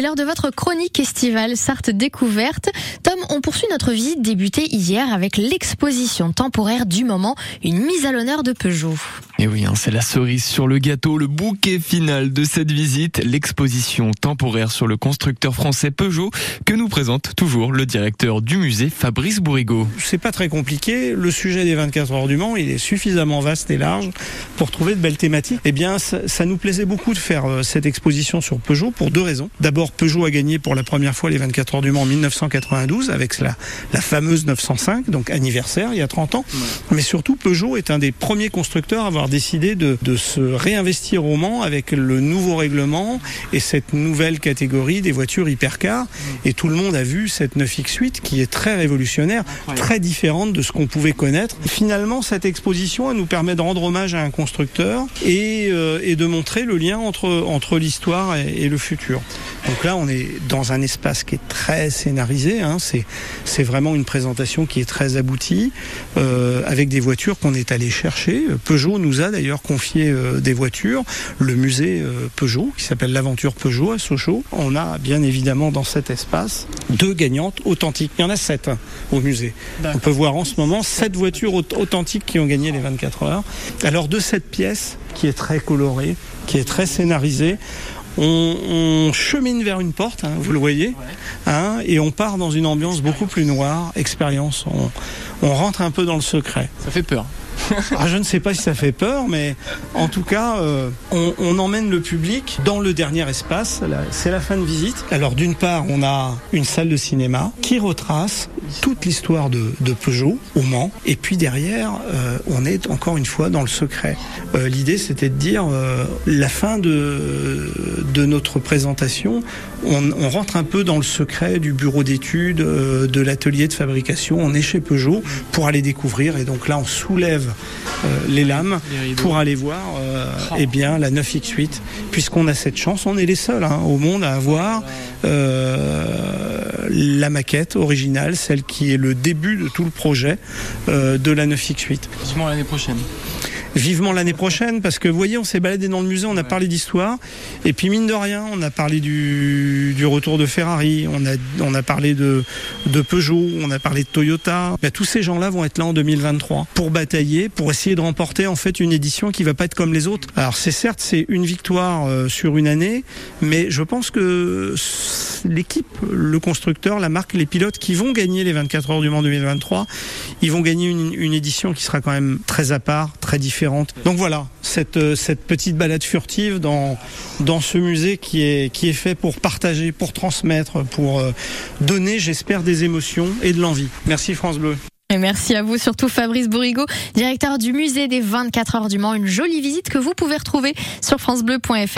C'est l'heure de votre chronique estivale Sarthe découverte. Tom, on poursuit notre visite débutée hier avec l'exposition temporaire du moment, une mise à l'honneur de Peugeot. Et oui, hein, c'est la cerise sur le gâteau, le bouquet final de cette visite, l'exposition temporaire sur le constructeur français Peugeot que nous présente toujours le directeur du musée Fabrice Bourrigaud. C'est pas très compliqué, le sujet des 24 heures du Mans, il est suffisamment vaste et large pour trouver de belles thématiques. Eh bien, ça, ça nous plaisait beaucoup de faire euh, cette exposition sur Peugeot pour deux raisons. D'abord, Peugeot a gagné pour la première fois les 24 heures du Mans en 1992 avec la, la fameuse 905, donc anniversaire il y a 30 ans. Mais surtout, Peugeot est un des premiers constructeurs à avoir décidé de, de se réinvestir au Mans avec le nouveau règlement et cette nouvelle catégorie des voitures hypercars. Et tout le monde a vu cette 9X8 qui est très révolutionnaire, très différente de ce qu'on pouvait connaître. Finalement, cette exposition elle nous permet de rendre hommage à un constructeur et, euh, et de montrer le lien entre, entre l'histoire et, et le futur. Donc là, on est dans un espace qui est très scénarisé. Hein. C'est, vraiment une présentation qui est très aboutie, euh, avec des voitures qu'on est allé chercher. Peugeot nous a d'ailleurs confié euh, des voitures. Le musée euh, Peugeot, qui s'appelle l'Aventure Peugeot à Sochaux. On a bien évidemment dans cet espace deux gagnantes authentiques. Il y en a sept hein, au musée. On peut voir en ce moment sept voitures authentiques qui ont gagné les 24 heures. Alors de cette pièce qui est très colorée, qui est très scénarisée, on, on, chemine vers une porte, hein, vous le voyez, hein, et on part dans une ambiance beaucoup plus noire, expérience. On, on rentre un peu dans le secret. Ça fait peur. Ah, je ne sais pas si ça fait peur, mais en tout cas, euh, on, emmène le public dans le dernier espace. C'est la fin de visite. Alors d'une part, on a une salle de cinéma qui retrace toute l'histoire de, Peugeot au Mans. Et puis derrière, euh, on est encore une fois dans le secret. Euh, L'idée, c'était de dire la fin de, notre présentation. On, on, rentre un peu dans le secret du bureau d'études, de l'atelier de fabrication. On est chez Peugeot pour aller découvrir. Et donc là, on soulève les lames les pour aller voir oh. eh bien, la 9X8. Puisqu'on a cette chance, on est les seuls hein, au monde à avoir la maquette originale, celle qui est le début de tout le projet euh, de la 9X8. Vivement l'année prochaine. Vivement l'année prochaine, parce que vous voyez, on s'est baladé dans le musée, on a parlé d'histoire, et puis mine de rien, on a parlé du, du retour de Ferrari, on a, on a parlé de, de Peugeot, on a parlé de Toyota. Ben, tous ces gens-là vont être là en 2023 pour batailler, pour essayer de remporter en fait une édition qui va pas être comme les autres. Alors c'est certes c'est une victoire euh, sur une année, mais je pense que l'équipe, le constructeur, la marque, les pilotes qui vont gagner les 24 heures du Mans 2023, ils vont gagner une, une édition qui sera quand même très à part, très différente. Donc voilà, cette, cette petite balade furtive dans, dans ce musée qui est, qui est fait pour partager, pour transmettre, pour donner, j'espère, des émotions et de l'envie. Merci France Bleu. Et merci à vous, surtout Fabrice Bourrigaud, directeur du musée des 24 heures du Mans. Une jolie visite que vous pouvez retrouver sur FranceBleu.fr.